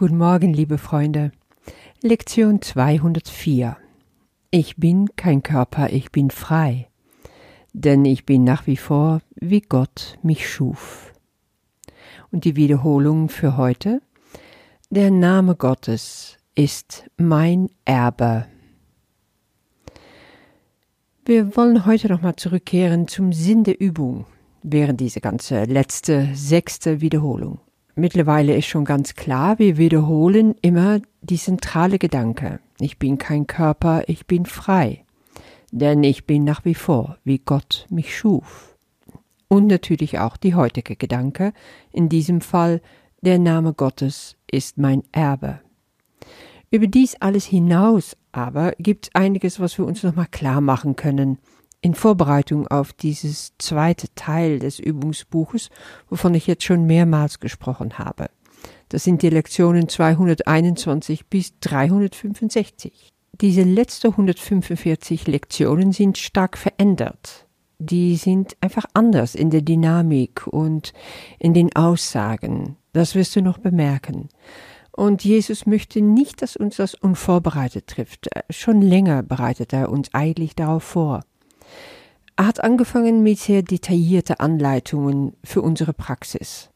Guten Morgen, liebe Freunde. Lektion 204. Ich bin kein Körper, ich bin frei, denn ich bin nach wie vor, wie Gott mich schuf. Und die Wiederholung für heute. Der Name Gottes ist mein Erbe. Wir wollen heute nochmal zurückkehren zum Sinn der Übung während dieser ganze letzte, sechste Wiederholung. Mittlerweile ist schon ganz klar, wir wiederholen immer die zentrale Gedanke. Ich bin kein Körper, ich bin frei. Denn ich bin nach wie vor, wie Gott mich schuf. Und natürlich auch die heutige Gedanke, in diesem Fall, der Name Gottes ist mein Erbe. Über dies alles hinaus aber gibt es einiges, was wir uns nochmal klar machen können, in Vorbereitung auf dieses zweite Teil des Übungsbuches, wovon ich jetzt schon mehrmals gesprochen habe. Das sind die Lektionen 221 bis 365. Diese letzten 145 Lektionen sind stark verändert. Die sind einfach anders in der Dynamik und in den Aussagen. Das wirst du noch bemerken. Und Jesus möchte nicht, dass uns das unvorbereitet trifft. Schon länger bereitet er uns eigentlich darauf vor. Er hat angefangen mit sehr detaillierten Anleitungen für unsere Praxis.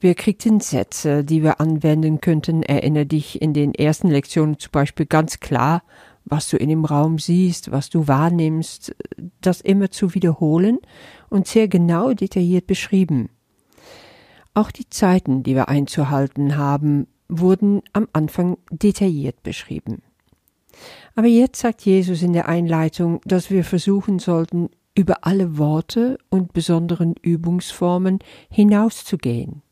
Wir kriegten Sätze, die wir anwenden könnten. Erinnere dich in den ersten Lektionen zum Beispiel ganz klar, was du in dem Raum siehst, was du wahrnimmst, das immer zu wiederholen und sehr genau detailliert beschrieben. Auch die Zeiten, die wir einzuhalten haben, wurden am Anfang detailliert beschrieben. Aber jetzt sagt Jesus in der Einleitung, dass wir versuchen sollten, über alle Worte und besonderen Übungsformen hinauszugehen.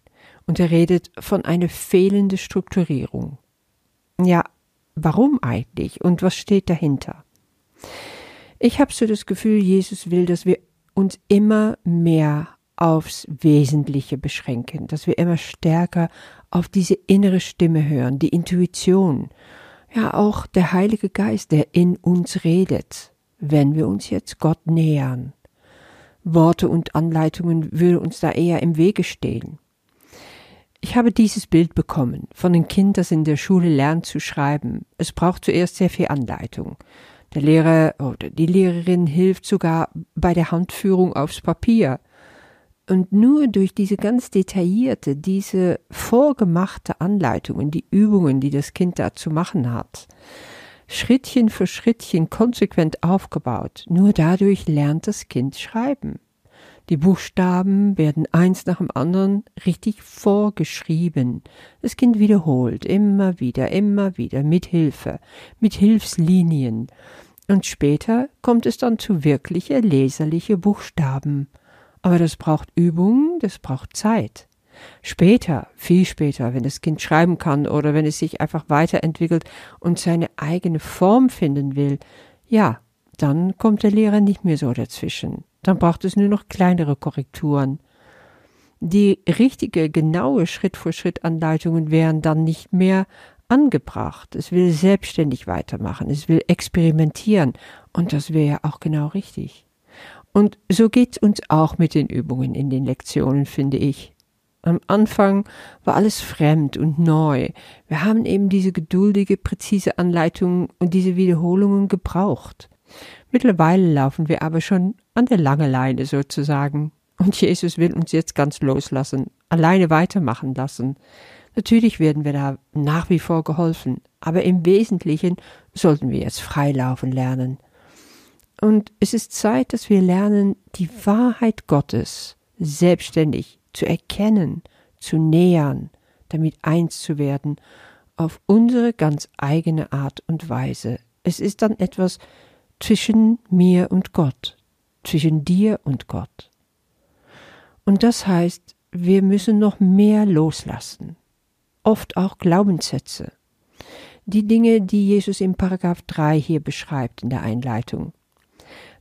Und er redet von einer fehlenden Strukturierung. Ja, warum eigentlich und was steht dahinter? Ich habe so das Gefühl, Jesus will, dass wir uns immer mehr aufs Wesentliche beschränken, dass wir immer stärker auf diese innere Stimme hören, die Intuition, ja auch der Heilige Geist, der in uns redet wenn wir uns jetzt Gott nähern. Worte und Anleitungen würden uns da eher im Wege stehen. Ich habe dieses Bild bekommen von einem Kind, das in der Schule lernt zu schreiben. Es braucht zuerst sehr viel Anleitung. Der Lehrer oder die Lehrerin hilft sogar bei der Handführung aufs Papier. Und nur durch diese ganz detaillierte, diese vorgemachte Anleitungen, die Übungen, die das Kind da zu machen hat, Schrittchen für Schrittchen konsequent aufgebaut. Nur dadurch lernt das Kind schreiben. Die Buchstaben werden eins nach dem anderen richtig vorgeschrieben. Das Kind wiederholt immer wieder, immer wieder mit Hilfe, mit Hilfslinien. Und später kommt es dann zu wirkliche leserliche Buchstaben. Aber das braucht Übung, das braucht Zeit. Später, viel später, wenn das Kind schreiben kann oder wenn es sich einfach weiterentwickelt und seine eigene Form finden will, ja, dann kommt der Lehrer nicht mehr so dazwischen. Dann braucht es nur noch kleinere Korrekturen. Die richtige, genaue Schritt-für-Schritt-Anleitungen wären dann nicht mehr angebracht. Es will selbstständig weitermachen, es will experimentieren und das wäre ja auch genau richtig. Und so geht's uns auch mit den Übungen in den Lektionen, finde ich. Am Anfang war alles fremd und neu. Wir haben eben diese geduldige, präzise Anleitung und diese Wiederholungen gebraucht. Mittlerweile laufen wir aber schon an der langen Leine sozusagen. Und Jesus will uns jetzt ganz loslassen, alleine weitermachen lassen. Natürlich werden wir da nach wie vor geholfen, aber im Wesentlichen sollten wir jetzt freilaufen lernen. Und es ist Zeit, dass wir lernen, die Wahrheit Gottes selbstständig zu erkennen, zu nähern, damit eins zu werden, auf unsere ganz eigene Art und Weise. Es ist dann etwas zwischen mir und Gott, zwischen dir und Gott. Und das heißt, wir müssen noch mehr loslassen, oft auch Glaubenssätze. Die Dinge, die Jesus im Paragraph 3 hier beschreibt in der Einleitung.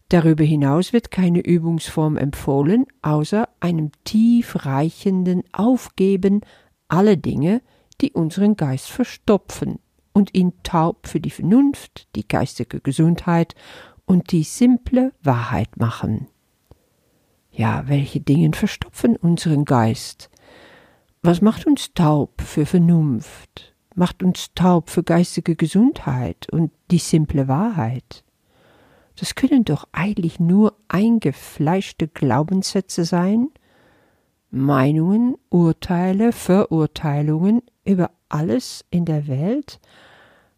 Darüber hinaus wird keine Übungsform empfohlen, außer einem tiefreichenden Aufgeben aller Dinge, die unseren Geist verstopfen und ihn taub für die Vernunft, die geistige Gesundheit und die simple Wahrheit machen. Ja, welche Dinge verstopfen unseren Geist? Was macht uns taub für Vernunft? macht uns taub für geistige Gesundheit und die simple Wahrheit. Das können doch eigentlich nur eingefleischte Glaubenssätze sein, Meinungen, Urteile, Verurteilungen über alles in der Welt,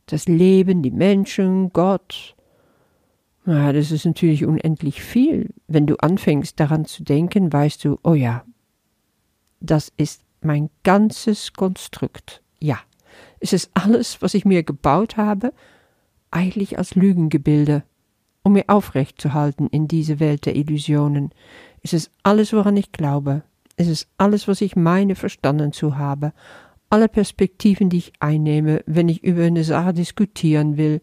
das Leben, die Menschen, Gott. Ja, das ist natürlich unendlich viel. Wenn du anfängst daran zu denken, weißt du, oh ja, das ist mein ganzes Konstrukt. Ja, es ist alles, was ich mir gebaut habe, eigentlich als Lügengebilde, um mir aufrecht zu halten in diese Welt der Illusionen. Es ist alles, woran ich glaube. Es ist alles, was ich meine, verstanden zu haben. Alle Perspektiven, die ich einnehme, wenn ich über eine Sache diskutieren will.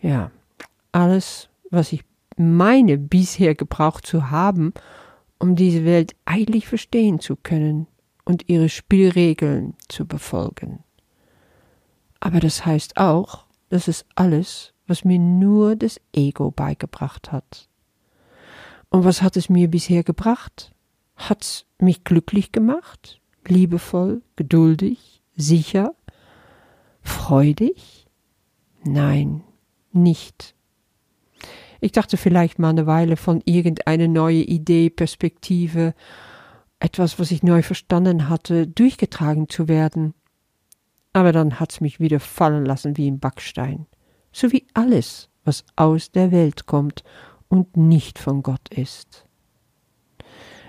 Ja, alles, was ich meine, bisher gebraucht zu haben, um diese Welt eigentlich verstehen zu können und ihre Spielregeln zu befolgen. Aber das heißt auch, das ist alles, was mir nur das Ego beigebracht hat. Und was hat es mir bisher gebracht? Hat's mich glücklich gemacht? Liebevoll, geduldig, sicher, freudig? Nein, nicht. Ich dachte vielleicht mal eine Weile von irgendeine neue Idee, Perspektive, etwas, was ich neu verstanden hatte, durchgetragen zu werden. Aber dann hat's mich wieder fallen lassen wie ein Backstein. So wie alles, was aus der Welt kommt und nicht von Gott ist.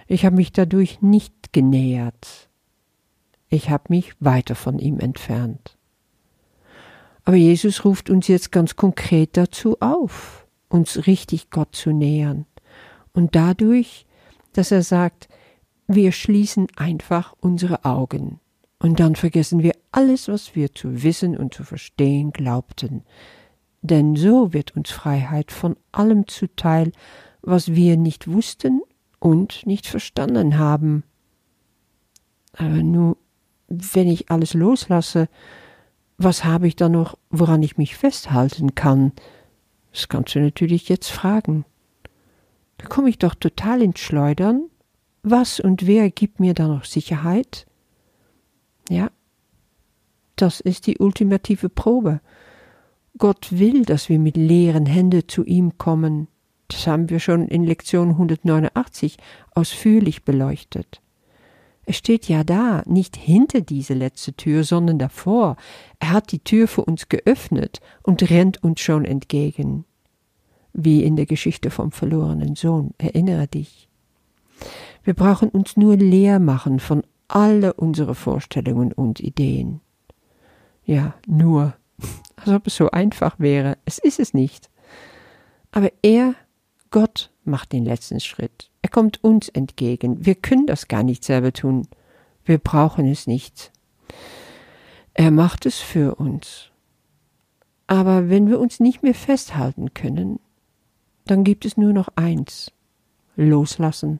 Ich habe mich dadurch nicht genähert. Ich habe mich weiter von ihm entfernt. Aber Jesus ruft uns jetzt ganz konkret dazu auf, uns richtig Gott zu nähern. Und dadurch, dass er sagt, wir schließen einfach unsere Augen und dann vergessen wir alles, was wir zu wissen und zu verstehen glaubten. Denn so wird uns Freiheit von allem zuteil, was wir nicht wussten und nicht verstanden haben. Aber nur, wenn ich alles loslasse, was habe ich dann noch, woran ich mich festhalten kann? Das kannst du natürlich jetzt fragen. Da komme ich doch total ins Schleudern was und wer gibt mir da noch Sicherheit? Ja, das ist die ultimative Probe. Gott will, dass wir mit leeren Händen zu ihm kommen. Das haben wir schon in Lektion 189 ausführlich beleuchtet. Es steht ja da, nicht hinter diese letzte Tür, sondern davor. Er hat die Tür für uns geöffnet und rennt uns schon entgegen. Wie in der Geschichte vom verlorenen Sohn, erinnere dich. Wir brauchen uns nur leer machen von alle unsere Vorstellungen und Ideen. Ja, nur, als ob es so einfach wäre. Es ist es nicht. Aber er, Gott, macht den letzten Schritt. Er kommt uns entgegen. Wir können das gar nicht selber tun. Wir brauchen es nicht. Er macht es für uns. Aber wenn wir uns nicht mehr festhalten können, dann gibt es nur noch eins. Loslassen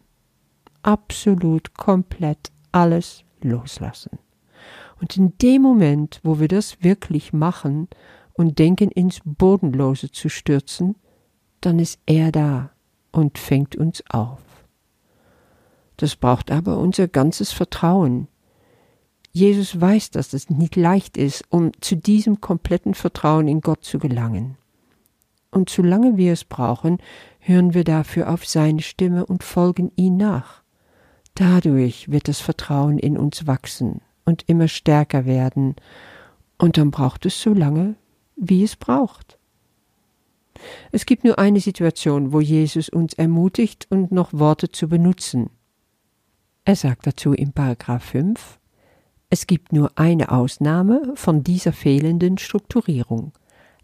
absolut komplett alles loslassen. Und in dem Moment, wo wir das wirklich machen und denken, ins Bodenlose zu stürzen, dann ist er da und fängt uns auf. Das braucht aber unser ganzes Vertrauen. Jesus weiß, dass es nicht leicht ist, um zu diesem kompletten Vertrauen in Gott zu gelangen. Und solange wir es brauchen, hören wir dafür auf seine Stimme und folgen ihm nach. Dadurch wird das Vertrauen in uns wachsen und immer stärker werden, und dann braucht es so lange, wie es braucht. Es gibt nur eine Situation, wo Jesus uns ermutigt und noch Worte zu benutzen. Er sagt dazu im Paragraph 5, es gibt nur eine Ausnahme von dieser fehlenden Strukturierung.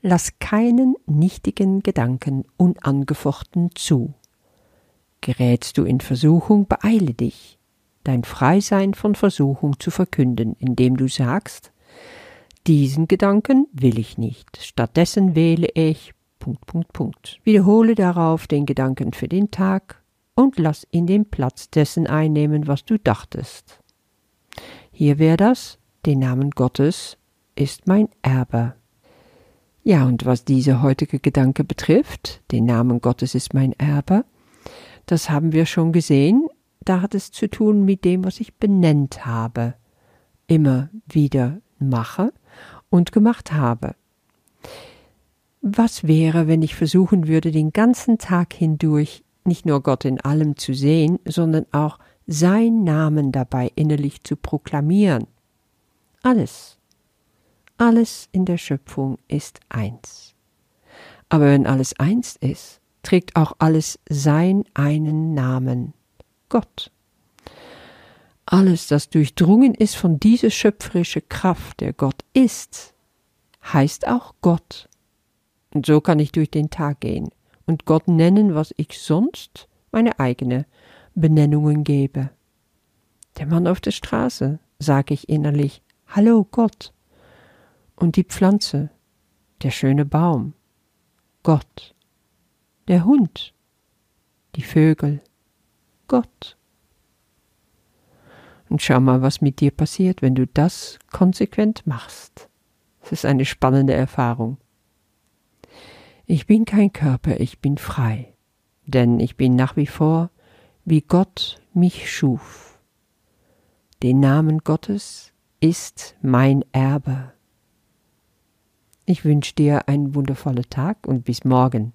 Lass keinen nichtigen Gedanken unangefochten zu. Gerätst du in Versuchung, beeile dich, dein Freisein von Versuchung zu verkünden, indem du sagst, diesen Gedanken will ich nicht, stattdessen wähle ich Punkt, Punkt, Punkt. Wiederhole darauf den Gedanken für den Tag und lass ihn den Platz dessen einnehmen, was du dachtest. Hier wäre das, den Namen Gottes ist mein Erbe. Ja, und was dieser heutige Gedanke betrifft, den Namen Gottes ist mein Erbe, das haben wir schon gesehen. Da hat es zu tun mit dem, was ich benennt habe. Immer wieder mache und gemacht habe. Was wäre, wenn ich versuchen würde, den ganzen Tag hindurch nicht nur Gott in allem zu sehen, sondern auch sein Namen dabei innerlich zu proklamieren? Alles, alles in der Schöpfung ist eins. Aber wenn alles eins ist, trägt auch alles sein einen Namen, Gott. Alles, das durchdrungen ist von dieser schöpferische Kraft, der Gott ist, heißt auch Gott. Und so kann ich durch den Tag gehen und Gott nennen, was ich sonst meine eigene Benennungen gebe. Der Mann auf der Straße, sage ich innerlich, Hallo Gott. Und die Pflanze, der schöne Baum, Gott. Der Hund, die Vögel, Gott. Und schau mal, was mit dir passiert, wenn du das konsequent machst. Es ist eine spannende Erfahrung. Ich bin kein Körper, ich bin frei, denn ich bin nach wie vor, wie Gott mich schuf. Den Namen Gottes ist mein Erbe. Ich wünsche dir einen wundervollen Tag und bis morgen.